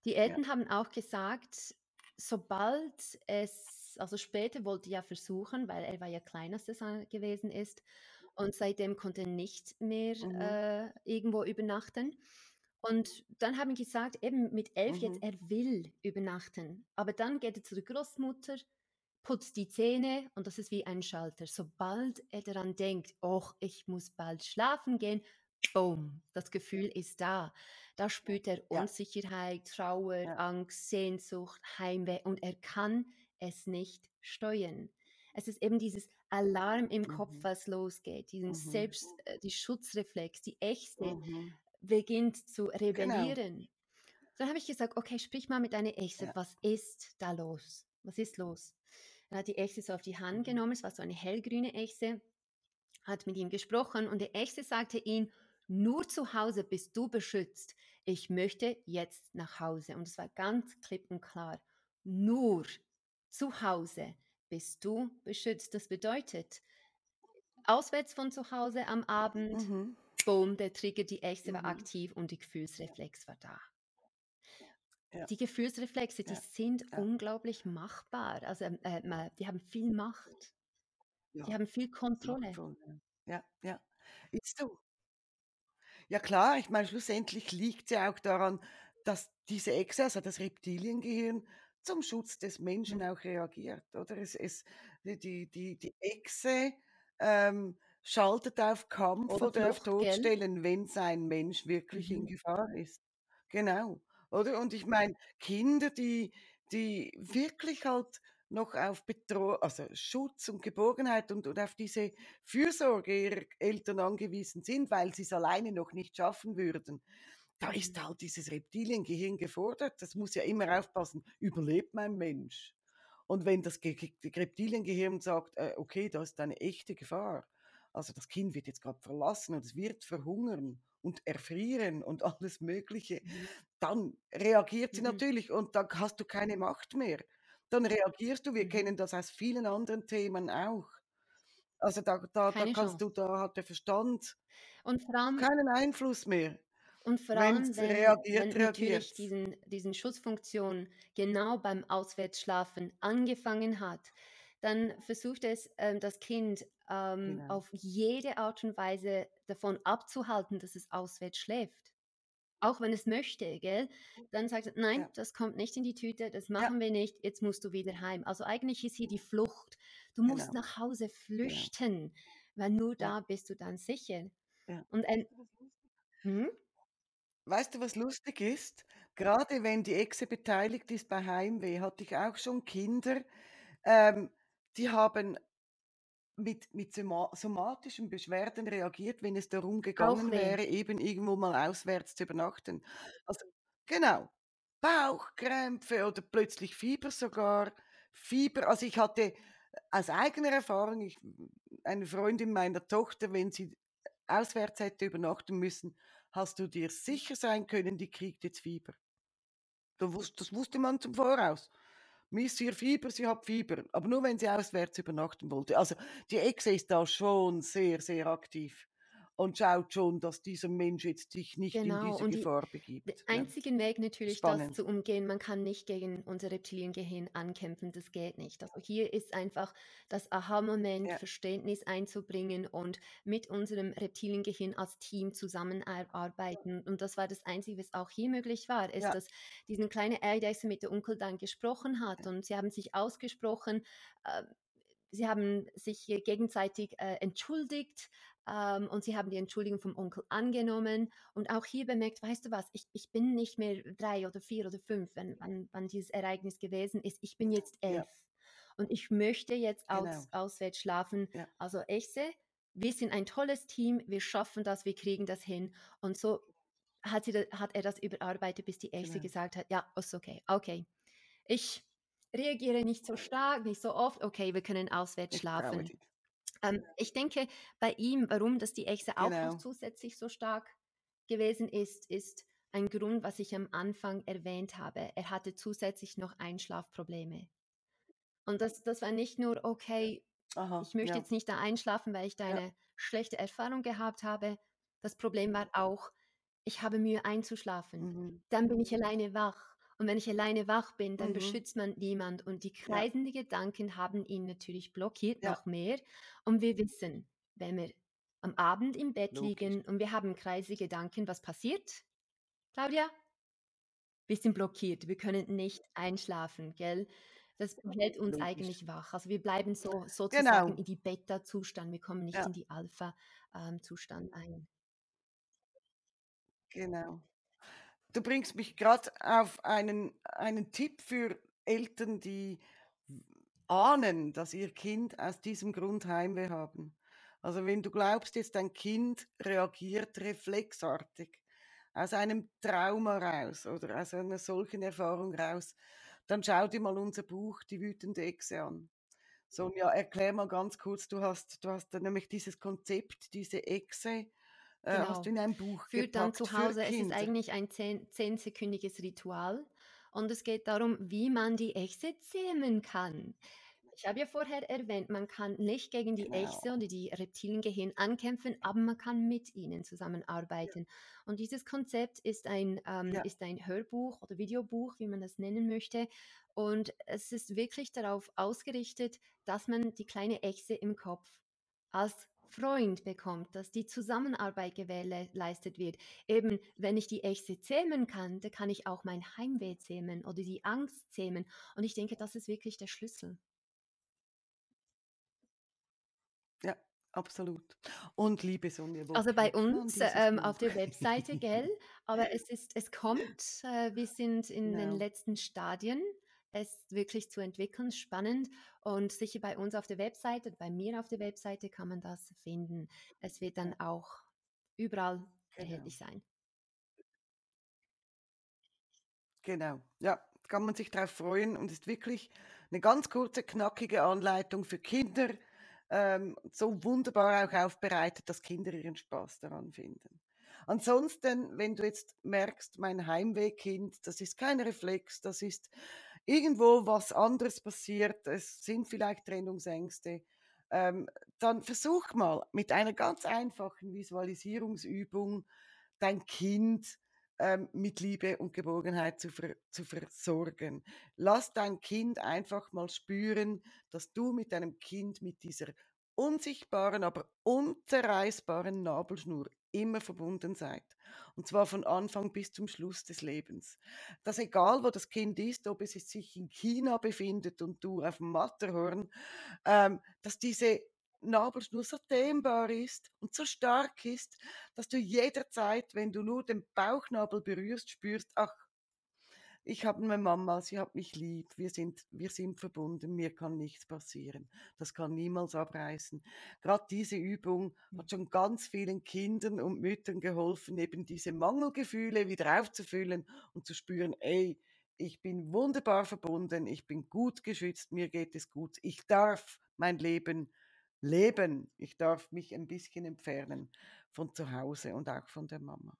die Ja. Eltern haben auch gesagt, sobald es also später wollte er ja versuchen, weil er war ja kleiner, als er gewesen ist und seitdem konnte er nicht mehr, Mhm, äh, irgendwo übernachten. Und dann haben gesagt, eben mit 11 mhm, jetzt, er will übernachten, aber dann geht er zu der Großmutter, putzt die Zähne und das ist wie ein Schalter. Sobald er daran denkt: „Och, ich muss bald schlafen gehen“, Boom, das Gefühl ist da. Da spürt er ja, Unsicherheit, Trauer, ja, Angst, Sehnsucht, Heimweh und er kann es nicht steuern. Es ist eben dieses Alarm im Kopf, mhm, was losgeht, diesen mhm, Selbst äh, die Schutzreflex, die Ächze mhm. beginnt zu Genau. rebellieren. Dann habe ich gesagt: „Okay, sprich mal mit deiner Echse. Ja, Was ist da los? Was ist los?“ Dann hat die Echse so auf die Hand mhm, genommen, es war so eine hellgrüne Echse hat mit ihm gesprochen und der Echte sagte ihm, nur zu Hause bist du beschützt. Ich möchte jetzt nach Hause. Und es war ganz klipp und klar. Nur zu Hause bist du beschützt. Das bedeutet, auswärts von zu Hause am Abend, mhm, boom, der Trigger, die Echse war mhm. aktiv und die Gefühlsreflex war da. ja, Die Gefühlsreflexe, die ja, sind ja, unglaublich machbar. Also ähm, äh, die haben viel Macht. Die haben viel Kontrolle. Ja, ja. Ist so. Ja klar, ich meine, schlussendlich liegt's ja auch daran, dass diese Echse, also das Reptiliengehirn, zum Schutz des Menschen Mhm. auch reagiert, oder? Es es die die die Echse, ähm, schaltet auf Kampf Oder oder auf Flucht, gell? Totstellen, wenn's ein Mensch wirklich in Mhm. Gefahr ist. Genau, oder? Und ich meine, Kinder, die die wirklich halt noch auf Betro also Schutz und Geborgenheit und und auf diese Fürsorge ihrer Eltern angewiesen sind, weil sie es alleine noch nicht schaffen würden. Da ist Mhm. halt dieses Reptiliengehirn gefordert. Das muss ja immer aufpassen, überlebt mein Mensch? Und wenn das Ge Ge Reptiliengehirn sagt: „Äh, okay, da ist eine echte Gefahr. Also, das Kind wird jetzt gerade verlassen und es wird verhungern und erfrieren und alles Mögliche“, Mhm. dann reagiert sie Mhm. natürlich und dann hast du keine Macht mehr. Dann reagierst du. Wir Mhm. kennen das aus vielen anderen Themen auch. Also, da da da kannst Chance. du da hat der Verstand allem keinen Einfluss mehr. und vor allem, wenn reagiert, wenn natürlich diesen diesen Schutzfunktion genau beim Auswärtsschlafen angefangen hat, dann versucht es, ähm, das Kind, ähm, Genau. auf jede Art und Weise davon abzuhalten, dass es auswärts schläft. Auch wenn es möchte, gell? Dann sagt es: „Nein, Ja, das kommt nicht in die Tüte, das ja, machen wir nicht, jetzt musst du wieder heim.“ Also, eigentlich ist hier die Flucht. Du musst genau, nach Hause genau. flüchten, weil nur Ja, da bist du dann sicher. ja. Und ein mhm, Weißt du, was lustig ist? Grade wenn die Echse beteiligt ist bei Heimweh, hatte ich auch schon Kinder, ähm, die haben mit mit soma somatischen Beschwerden reagiert, wenn es darum gegangen wäre, eben irgendwo mal auswärts zu übernachten. Also genau, Bauchkrämpfe oder plötzlich Fieber sogar. Fieber also, ich hatte aus eigener Erfahrung, ich eine Freundin meiner Tochter, wenn sie auswärts hätte übernachten müssen, hast du dir sicher sein können, die kriegt jetzt Fieber. Das wusste man zum Voraus. Miss ihr Fieber, sie hat Fieber, aber nur, wenn sie auswärts übernachten wollte. Also, die Echse ist da schon sehr, sehr aktiv und schaut schon, dass dieser Mensch jetzt sich nicht in Genau, diese und die Gefahr der begibt, ne? einzigen Weg natürlich, das Spannend. zu umgehen man kann nicht gegen unser Reptiliengehirn ankämpfen, das geht nicht. Also, hier ist einfach das Aha-Moment, Ja, Verständnis einzubringen und mit unserem Reptiliengehirn als Team zusammenarbeiten. Und das war das Einzige, was auch hier möglich war, ist, ja, dass diese kleine Eidechse mit der Onkel dann gesprochen hat ja, und sie haben sich ausgesprochen, äh, sie haben sich gegenseitig, äh, entschuldigt, ähm, und sie haben die Entschuldigung vom Onkel angenommen und auch hier bemerkt: „Weißt du was, ich ich bin nicht mehr 3 oder 4 oder 5, wenn wann wann dieses Ereignis gewesen ist. Ich bin jetzt ja, 11 und ich möchte jetzt genau. aus auswärts schlafen. Ja, Also, Echse, wir sind ein tolles Team, wir schaffen das, wir kriegen das hin. Und so hat, sie, hat er das überarbeitet, bis die Echse Genau. gesagt hat, ja, ist okay, okay. Ich reagiere nicht so stark, nicht so oft, okay, wir können auswärts schlafen. Ähm, ich denke, bei ihm, warum das die Echse auch Genau. noch zusätzlich so stark gewesen ist, ist ein Grund, was ich am Anfang erwähnt habe. Er hatte zusätzlich noch Einschlafprobleme. Und das, das war nicht nur, okay, Aha, ich möchte ja. jetzt nicht da einschlafen, weil ich da Ja. eine schlechte Erfahrung gehabt habe. Das Problem war auch, ich habe Mühe einzuschlafen. Mhm. Dann bin ich alleine wach. Und wenn ich alleine wach bin, dann Mhm. beschützt man niemand. Und die Ja. kreisenden Gedanken haben ihn natürlich blockiert, Ja. noch mehr. Und wir wissen, wenn wir am Abend im Bett Logisch. liegen und wir haben kreisige Gedanken, was passiert? Claudia? Wir sind blockiert. Wir können nicht einschlafen, gell? Das hält uns Logisch. eigentlich wach. Also wir bleiben so sozusagen Genau. in die Beta-Zustand. Wir kommen nicht Ja. in die Alpha-Zustand ein. Genau. Du bringst mich gerade auf einen einen Tipp für Eltern, die ahnen, dass ihr Kind aus diesem Grund Heimweh haben. Also, wenn du glaubst jetzt, dein Kind reagiert reflexartig aus einem Trauma raus oder aus einer solchen Erfahrung raus, dann schau dir mal unser Buch „Die wütende Echse“ an. Sonja, erklär mal ganz kurz, du hast du hast nämlich dieses Konzept, diese Echse, äh, hast du Genau. in ein Buch Führt dann zu Hause, es ist eigentlich ein zehn zehnsekündiges Ritual und es geht darum, wie man die Echse zähmen kann. Ich habe ja vorher erwähnt, man kann nicht gegen die Echse Genau. oder die Reptiliengehirn ankämpfen, aber man kann mit ihnen zusammenarbeiten. Und dieses Konzept ist ein, ähm, Ja. ist ein Hörbuch oder Videobuch, wie man das nennen möchte. Und es ist wirklich darauf ausgerichtet, dass man die kleine Echse im Kopf als Freund bekommt, dass die Zusammenarbeit gewährleistet wird. Eben, wenn ich die Echse zähmen kann, dann kann ich auch mein Heimweh zähmen oder die Angst zähmen. Und ich denke, das ist wirklich der Schlüssel. Ja, absolut. Und liebe Sonja Also bei uns ähm, auf der Webseite, gell? Aber es ist, es kommt. Äh, wir sind in den Genau. letzten Stadien, es wirklich zu entwickeln, spannend. Und sicher bei uns auf der Webseite, bei mir auf der Webseite kann man das finden. Es wird dann auch überall genau. erhältlich sein. Genau. Ja, kann man sich drauf freuen und ist wirklich eine ganz kurze, knackige Anleitung für Kinder, ähm, so wunderbar auch aufbereitet, dass Kinder ihren Spaß daran finden. Ansonsten, wenn du jetzt merkst, mein Heimwehkind, das ist kein Reflex, das ist irgendwo was anderes passiert, es sind vielleicht Trennungsängste, ähm, dann versuch mal mit einer ganz einfachen Visualisierungsübung dein Kind ähm, mit Liebe und Geborgenheit zu, ver zu versorgen. Lass dein Kind einfach mal spüren, dass du mit deinem Kind mit dieser unsichtbaren, aber unzerreißbaren Nabelschnur immer verbunden seid. Und zwar von Anfang bis zum Schluss des Lebens. Dass egal, wo das Kind ist, ob es sich in China befindet und du auf dem Matterhorn, ähm, dass diese Nabelschnur so dehnbar ist und so stark ist, dass du jederzeit, wenn du nur den Bauchnabel berührst, spürst, ach, ich habe eine Mama, sie hat mich lieb, wir sind, wir sind verbunden, mir kann nichts passieren. Das kann niemals abreißen. Gerade diese Übung hat schon ganz vielen Kindern und Müttern geholfen, eben diese Mangelgefühle wieder aufzufüllen und zu spüren, ey, ich bin wunderbar verbunden, ich bin gut geschützt, mir geht es gut, ich darf mein Leben leben, ich darf mich ein bisschen entfernen von zu Hause und auch von der Mama.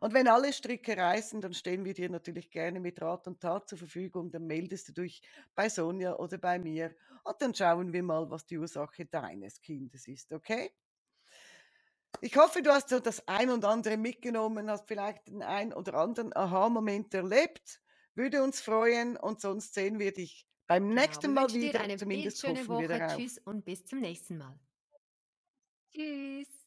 Und wenn alle Stricke reißen, dann stehen wir dir natürlich gerne mit Rat und Tat zur Verfügung. Dann meldest du dich bei Sonja oder bei mir und dann schauen wir mal, was die Ursache deines Kindes ist, okay? Ich hoffe, du hast so das ein und andere mitgenommen, hast vielleicht den ein oder anderen Aha-Moment erlebt. Würde uns freuen und sonst sehen wir dich beim Genau, nächsten wir Mal wieder. eine Zumindest hoffen wir Woche. darauf. Tschüss und bis zum nächsten Mal. Tschüss.